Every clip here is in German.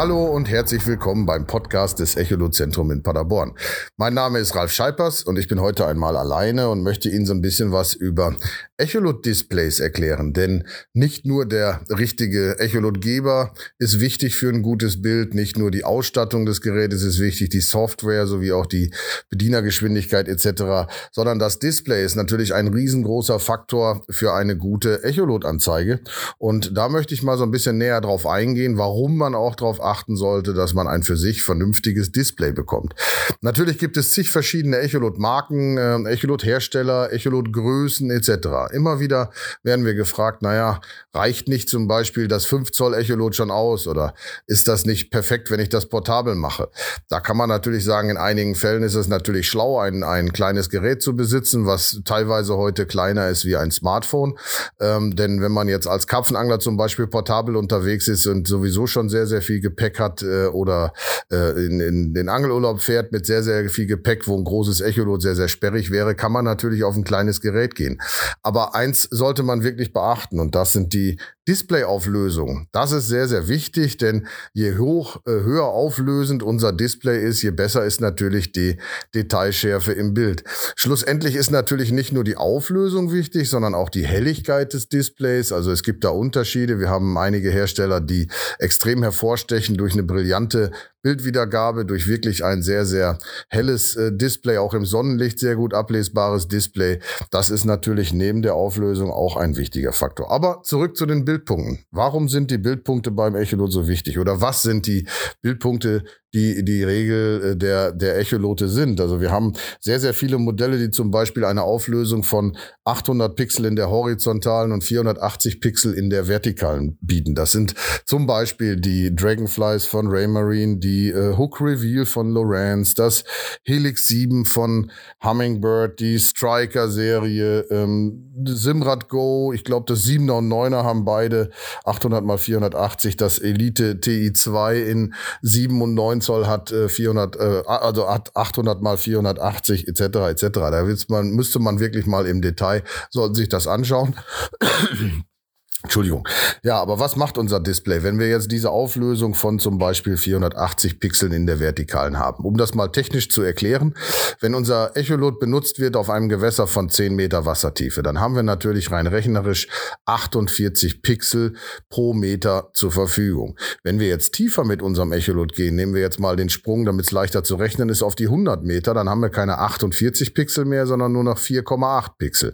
Hallo und herzlich willkommen beim Podcast des Echolot-Zentrum in Paderborn. Mein Name ist Ralf Scheipers und ich bin heute einmal alleine und möchte Ihnen so ein bisschen was über Echolot-Displays erklären. Denn nicht nur der richtige Echolot-Geber ist wichtig für ein gutes Bild, nicht nur die Ausstattung des Gerätes ist wichtig, die Software sowie auch die Bedienergeschwindigkeit etc., sondern das Display ist natürlich ein riesengroßer Faktor für eine gute Echolot-Anzeige. Und da möchte ich mal so ein bisschen näher drauf eingehen, warum man auch darauf achten sollte, dass man ein für sich vernünftiges Display bekommt. Natürlich gibt es zig verschiedene Echolot-Marken, äh, Echolot-Hersteller, Echolot-Größen etc. Immer wieder werden wir gefragt, naja, reicht nicht zum Beispiel das 5 Zoll Echolot schon aus oder ist das nicht perfekt, wenn ich das portabel mache? Da kann man natürlich sagen, in einigen Fällen ist es natürlich schlau, ein, ein kleines Gerät zu besitzen, was teilweise heute kleiner ist wie ein Smartphone. Ähm, denn wenn man jetzt als Karpfenangler zum Beispiel portabel unterwegs ist und sowieso schon sehr, sehr viel Gepäck hat äh, oder äh, in, in den Angelurlaub fährt mit sehr, sehr viel Gepäck, wo ein großes Echolot sehr, sehr sperrig wäre, kann man natürlich auf ein kleines Gerät gehen. Aber eins sollte man wirklich beachten und das sind die Displayauflösung. Das ist sehr, sehr wichtig, denn je hoch, äh, höher auflösend unser Display ist, je besser ist natürlich die Detailschärfe im Bild. Schlussendlich ist natürlich nicht nur die Auflösung wichtig, sondern auch die Helligkeit des Displays. Also es gibt da Unterschiede. Wir haben einige Hersteller, die extrem hervorstechen durch eine brillante Bildwiedergabe durch wirklich ein sehr, sehr helles äh, Display, auch im Sonnenlicht sehr gut ablesbares Display. Das ist natürlich neben der Auflösung auch ein wichtiger Faktor. Aber zurück zu den Bildpunkten. Warum sind die Bildpunkte beim Echolot so wichtig? Oder was sind die Bildpunkte, die, die Regel äh, der, der Echolote sind. Also wir haben sehr, sehr viele Modelle, die zum Beispiel eine Auflösung von 800 Pixel in der horizontalen und 480 Pixel in der vertikalen bieten. Das sind zum Beispiel die Dragonflies von Raymarine, die äh, Hook Reveal von Lorenz, das Helix 7 von Hummingbird, die Striker-Serie, ähm, Simrad Go, ich glaube, das 7er und 9er haben beide 800 mal 480, das Elite TI2 in 97 14 Zoll hat 400, äh, äh also hat 800 mal 480 etc. etc. Da man, müsste man wirklich mal im Detail sollten sich das anschauen. Entschuldigung. Ja, aber was macht unser Display, wenn wir jetzt diese Auflösung von zum Beispiel 480 Pixeln in der Vertikalen haben? Um das mal technisch zu erklären, wenn unser Echolot benutzt wird auf einem Gewässer von 10 Meter Wassertiefe, dann haben wir natürlich rein rechnerisch 48 Pixel pro Meter zur Verfügung. Wenn wir jetzt tiefer mit unserem Echolot gehen, nehmen wir jetzt mal den Sprung, damit es leichter zu rechnen ist, auf die 100 Meter, dann haben wir keine 48 Pixel mehr, sondern nur noch 4,8 Pixel.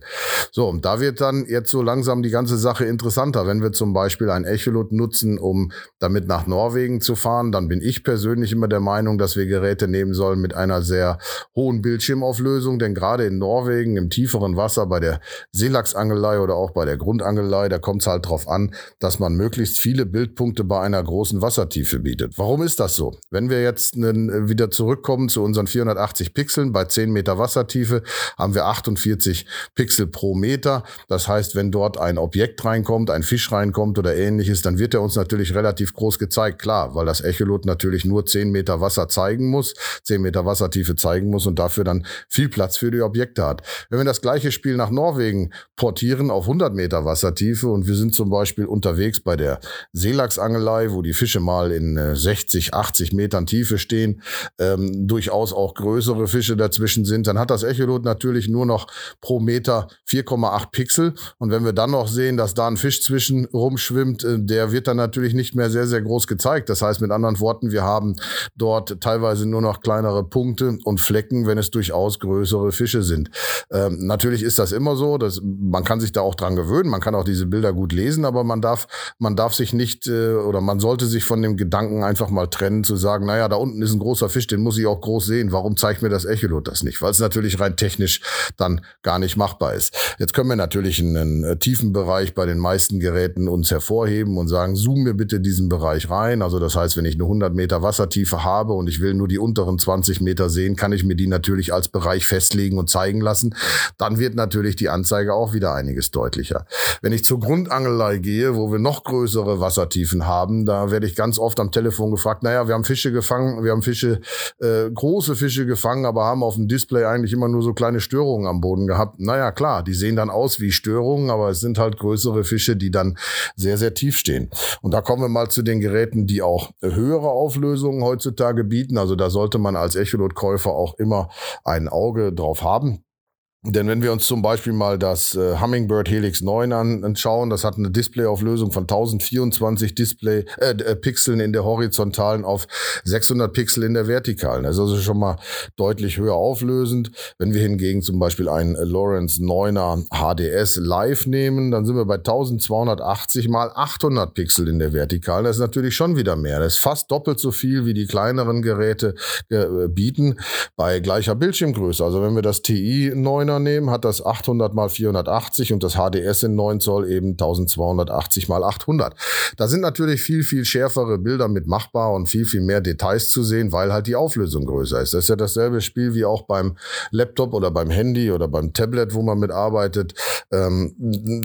So, und da wird dann jetzt so langsam die ganze Sache interessant interessanter. Wenn wir zum Beispiel ein Echolot nutzen, um damit nach Norwegen zu fahren, dann bin ich persönlich immer der Meinung, dass wir Geräte nehmen sollen mit einer sehr hohen Bildschirmauflösung, denn gerade in Norwegen im tieferen Wasser bei der Seelachsangelei oder auch bei der Grundangelei, da kommt es halt drauf an, dass man möglichst viele Bildpunkte bei einer großen Wassertiefe bietet. Warum ist das so? Wenn wir jetzt wieder zurückkommen zu unseren 480 Pixeln bei 10 Meter Wassertiefe, haben wir 48 Pixel pro Meter. Das heißt, wenn dort ein Objekt reinkommt, reinkommt, ein Fisch reinkommt oder ähnliches, dann wird er uns natürlich relativ groß gezeigt. Klar, weil das Echolot natürlich nur 10 Meter Wasser zeigen muss, 10 Meter Wassertiefe zeigen muss und dafür dann viel Platz für die Objekte hat. Wenn wir das gleiche Spiel nach Norwegen portieren auf 100 Meter Wassertiefe und wir sind zum Beispiel unterwegs bei der Seelachsangelei, wo die Fische mal in 60, äh, 80 Metern Tiefe stehen, ähm, durchaus auch größere Fische dazwischen sind, dann hat das Echolot natürlich nur noch pro Meter 4,8 Pixel. Und wenn wir dann noch sehen, dass da ein Fisch Fisch zwischen rumschwimmt, äh, der wird dann natürlich nicht mehr sehr, sehr groß gezeigt. Das heißt mit anderen Worten, wir haben dort teilweise nur noch kleinere Punkte und Flecken, wenn es durchaus größere Fische sind. Ähm, natürlich ist das immer so, dass man kann sich da auch dran gewöhnen, man kann auch diese Bilder gut lesen, aber man darf, man darf sich nicht äh, oder man sollte sich von dem Gedanken einfach mal trennen, zu sagen, naja, da unten ist ein großer Fisch, den muss ich auch groß sehen. Warum zeigt mir das Echolot das nicht? Weil es natürlich rein technisch dann gar nicht machbar ist. Jetzt können wir natürlich einen, äh, tiefen Bereich bei den meisten meisten Geräten uns hervorheben und sagen, zoom mir bitte diesen Bereich rein. Also das heißt, wenn ich eine 100 Meter Wassertiefe habe und ich will nur die unteren 20 Meter sehen, kann ich mir die natürlich als Bereich festlegen und zeigen lassen. Dann wird natürlich die Anzeige auch wieder einiges deutlicher. Wenn ich zur Grundangelei gehe, wo wir noch größere Wassertiefen haben, da werde ich ganz oft am Telefon gefragt, naja, wir haben Fische gefangen, wir haben Fische, äh, große Fische gefangen, aber haben auf dem Display eigentlich immer nur so kleine Störungen am Boden gehabt. Naja, klar, die sehen dann aus wie Störungen, aber es sind halt größere Fische, Die dann sehr, sehr tief stehen. Und da kommen wir mal zu den Geräten, die auch höhere Auflösungen heutzutage bieten. Also da sollte man als Echolot-Käufer auch immer ein Auge drauf haben. Denn wenn wir uns zum Beispiel mal das äh, Hummingbird Helix 9 anschauen, das hat eine Displayauflösung von 1024 Display äh, äh, Pixeln in der horizontalen auf 600 Pixel in der vertikalen. Das ist also schon mal deutlich höher auflösend. Wenn wir hingegen zum Beispiel einen Lawrence 9er HDS Live nehmen, dann sind wir bei 1280 mal 800 Pixel in der vertikalen. Das ist natürlich schon wieder mehr. Das ist fast doppelt so viel, wie die kleineren Geräte äh, bieten bei gleicher Bildschirmgröße. Also wenn wir das TI 9er Finger nehmen, hat das 800 mal 480 und das HDS in 9 Zoll eben 1280 mal 800. Da sind natürlich viel, viel schärfere Bilder mit machbar und viel, viel mehr Details zu sehen, weil halt die Auflösung größer ist. Das ist ja dasselbe Spiel wie auch beim Laptop oder beim Handy oder beim Tablet, wo man mitarbeitet. Ähm,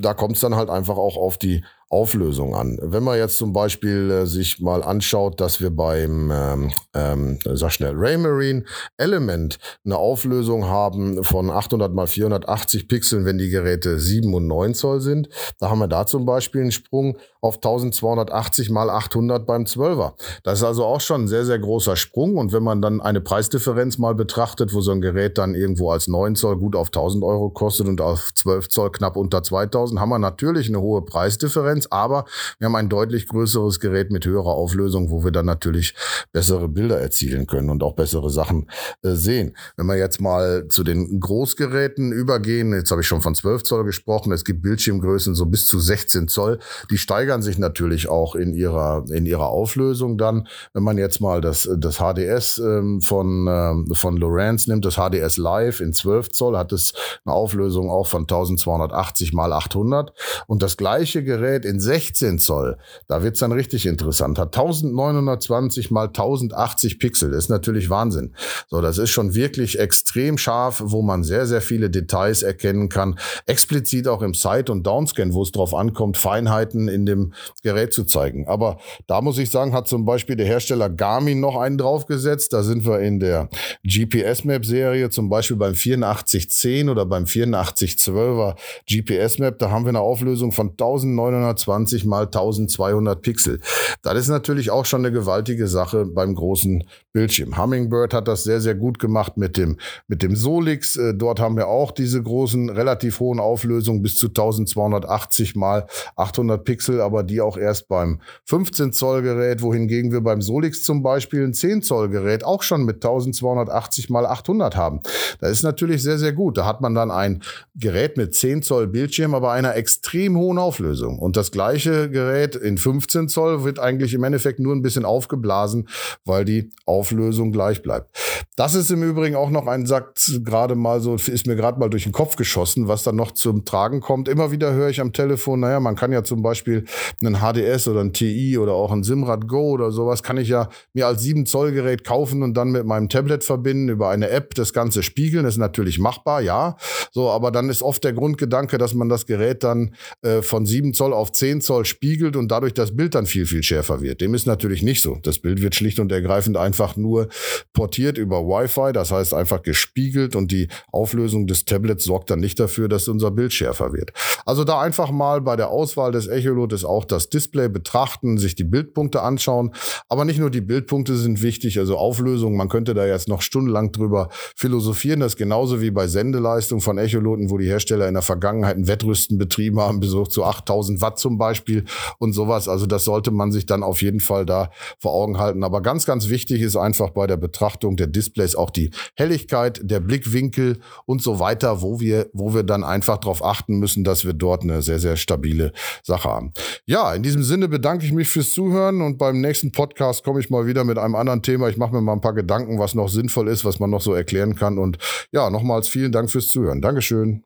da kommt es dann halt einfach auch auf die Auflösung an. Wenn man jetzt zum Beispiel äh, sich mal anschaut, dass wir beim, ähm, ähm, sag schnell, Raymarine Element eine Auflösung haben von 800 mal 480 Pixeln, wenn die Geräte 7 und 9 Zoll sind, da haben wir da zum Beispiel einen Sprung auf 1280 mal 800 beim 12er. Das ist also auch schon ein sehr, sehr großer Sprung. Und wenn man dann eine Preisdifferenz mal betrachtet, wo so ein Gerät dann irgendwo als 9 Zoll gut auf 1000 Euro kostet und auf 12 Zoll knapp unter 2000, haben wir natürlich eine hohe Preisdifferenz. Aber wir haben ein deutlich größeres Gerät mit höherer Auflösung, wo wir dann natürlich bessere Bilder erzielen können und auch bessere Sachen äh, sehen. Wenn wir jetzt mal zu den Großgeräten übergehen, jetzt habe ich schon von 12 Zoll gesprochen, es gibt Bildschirmgrößen so bis zu 16 Zoll, die steigern sich natürlich auch in ihrer, in ihrer Auflösung dann. Wenn man jetzt mal das, das HDS ähm, von, ähm, von Lorenz nimmt, das HDS Live in 12 Zoll, hat es eine Auflösung auch von 1280 mal 800 und das gleiche Gerät in 16 Zoll, da wird's dann richtig interessant. Hat 1920 mal 1080 Pixel. Das ist natürlich Wahnsinn. So, das ist schon wirklich extrem scharf, wo man sehr, sehr viele Details erkennen kann. Explizit auch im Side- und Downscan, wo es drauf ankommt, Feinheiten in dem Gerät zu zeigen. Aber da muss ich sagen, hat zum Beispiel der Hersteller Garmin noch einen draufgesetzt. Da sind wir in der GPS-Map-Serie, zum Beispiel beim 8410 oder beim 8412er GPS-Map. Da haben wir eine Auflösung von 1900 120 mal 1200 Pixel. Das ist natürlich auch schon eine gewaltige Sache beim großen Bildschirm. Hummingbird hat das sehr, sehr gut gemacht mit dem, mit dem Solix. Äh, dort haben wir auch diese großen, relativ hohen Auflösungen bis zu 1280 mal 800 Pixel, aber die auch erst beim 15 Zoll Gerät, wohingegen wir beim Solix zum Beispiel ein 10 Zoll Gerät auch schon mit 1280 mal 800 haben. Das ist natürlich sehr, sehr gut. Da hat man dann ein Gerät mit 10 Zoll Bildschirm, aber einer extrem hohen Auflösung. Und das gleiche Gerät in 15 Zoll wird eigentlich im Endeffekt nur ein bisschen aufgeblasen, weil die Auflösung gleich bleibt. Das ist im Übrigen auch noch ein Satz, gerade mal so, ist mir gerade mal durch den Kopf geschossen, was dann noch zum Tragen kommt. Immer wieder höre ich am Telefon, naja, man kann ja zum Beispiel einen HDS oder ein TI oder auch ein Simrad Go oder sowas, kann ich ja mir als 7 Zoll Gerät kaufen und dann mit meinem Tablet verbinden, über eine App das Ganze spiegeln. Das ist natürlich machbar, ja. So, aber dann ist oft der Grundgedanke, dass man das Gerät dann äh, von 7 Zoll auf 10 Zoll spiegelt und dadurch das Bild dann viel, viel schärfer wird. Dem ist natürlich nicht so. Das Bild wird schlicht und ergreifend einfach nur portiert über Wi-Fi, das heißt einfach gespiegelt und die Auflösung des Tablets sorgt dann nicht dafür, dass unser Bild schärfer wird. Also da einfach mal bei der Auswahl des Echolotes auch das Display betrachten, sich die Bildpunkte anschauen. Aber nicht nur die Bildpunkte sind wichtig, also Auflösung, man könnte da jetzt noch stundenlang drüber philosophieren. Das genauso wie bei Sendeleistung von Echoloten, wo die Hersteller in der Vergangenheit ein Wettrüsten betrieben haben, bis hoch zu 8000 Watt zum Beispiel und sowas. Also das sollte man sich dann auf jeden Fall da vor Augen halten. Aber ganz, ganz wichtig ist einfach bei der Betrachtung der Displays auch die Helligkeit, der Blickwinkel und so weiter, wo wir, wo wir dann einfach darauf achten müssen, dass wir dort eine sehr, sehr stabile Sache haben. Ja, in diesem Sinne bedanke ich mich fürs Zuhören und beim nächsten Podcast komme ich mal wieder mit einem anderen Thema. Ich mache mir mal ein paar Gedanken, was noch sinnvoll ist, was man noch so erklären kann. Und ja, nochmals vielen Dank fürs Zuhören. Dankeschön.